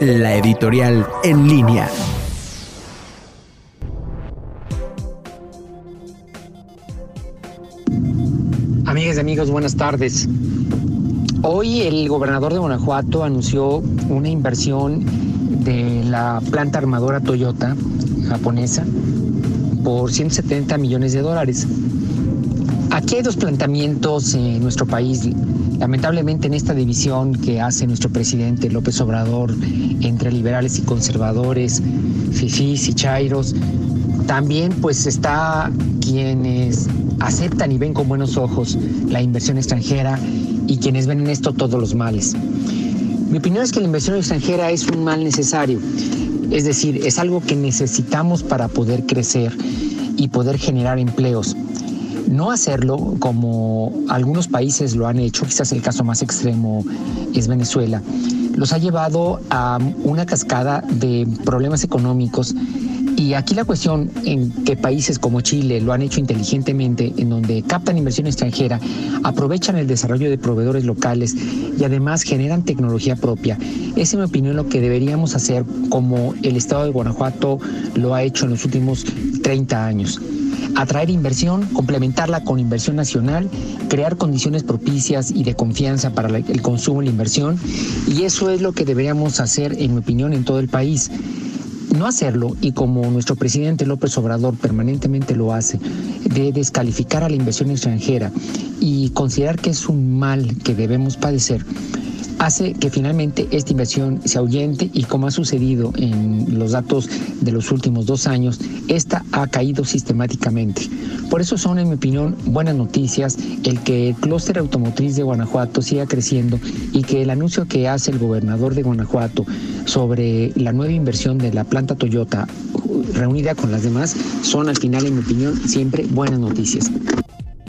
la editorial en línea. Amigas y amigos, buenas tardes. Hoy el gobernador de Guanajuato anunció una inversión de la planta armadora Toyota japonesa por 170 millones de dólares. Aquí hay dos planteamientos en nuestro país. Lamentablemente en esta división que hace nuestro presidente López Obrador entre liberales y conservadores, fifís y chairos, también pues está quienes aceptan y ven con buenos ojos la inversión extranjera y quienes ven en esto todos los males. Mi opinión es que la inversión extranjera es un mal necesario, es decir, es algo que necesitamos para poder crecer y poder generar empleos. No hacerlo como algunos países lo han hecho, quizás el caso más extremo es Venezuela, los ha llevado a una cascada de problemas económicos. Y aquí la cuestión en que países como Chile lo han hecho inteligentemente, en donde captan inversión extranjera, aprovechan el desarrollo de proveedores locales y además generan tecnología propia. Es mi opinión lo que deberíamos hacer como el Estado de Guanajuato lo ha hecho en los últimos 30 años atraer inversión, complementarla con inversión nacional, crear condiciones propicias y de confianza para el consumo y la inversión. Y eso es lo que deberíamos hacer, en mi opinión, en todo el país no hacerlo, y como nuestro presidente López Obrador permanentemente lo hace, de descalificar a la inversión extranjera y considerar que es un mal que debemos padecer, hace que finalmente esta inversión se ahuyente y como ha sucedido en los datos de los últimos dos años, esta ha caído sistemáticamente. Por eso son, en mi opinión, buenas noticias el que el clúster automotriz de Guanajuato siga creciendo y que el anuncio que hace el gobernador de Guanajuato sobre la nueva inversión de la planta Toyota reunida con las demás son al final, en mi opinión, siempre buenas noticias.